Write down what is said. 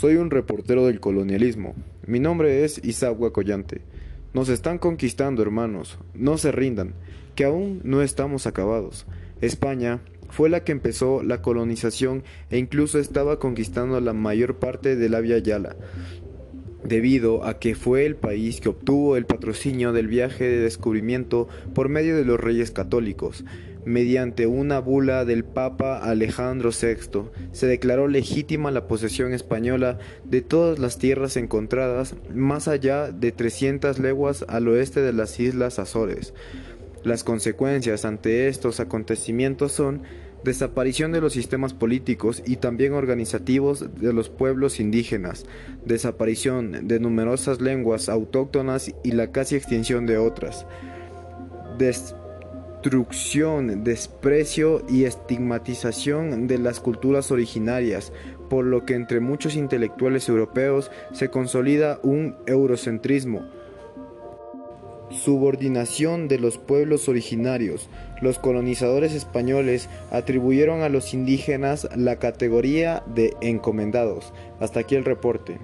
Soy un reportero del colonialismo. Mi nombre es Isaac Collante. Nos están conquistando, hermanos. No se rindan, que aún no estamos acabados. España fue la que empezó la colonización e incluso estaba conquistando la mayor parte de la Yala, debido a que fue el país que obtuvo el patrocinio del viaje de descubrimiento por medio de los reyes católicos. Mediante una bula del Papa Alejandro VI, se declaró legítima la posesión española de todas las tierras encontradas más allá de 300 leguas al oeste de las Islas Azores. Las consecuencias ante estos acontecimientos son desaparición de los sistemas políticos y también organizativos de los pueblos indígenas, desaparición de numerosas lenguas autóctonas y la casi extinción de otras, destrucción, desprecio y estigmatización de las culturas originarias, por lo que entre muchos intelectuales europeos se consolida un eurocentrismo, subordinación de los pueblos originarios. Los colonizadores españoles atribuyeron a los indígenas la categoría de encomendados. Hasta aquí el reporte.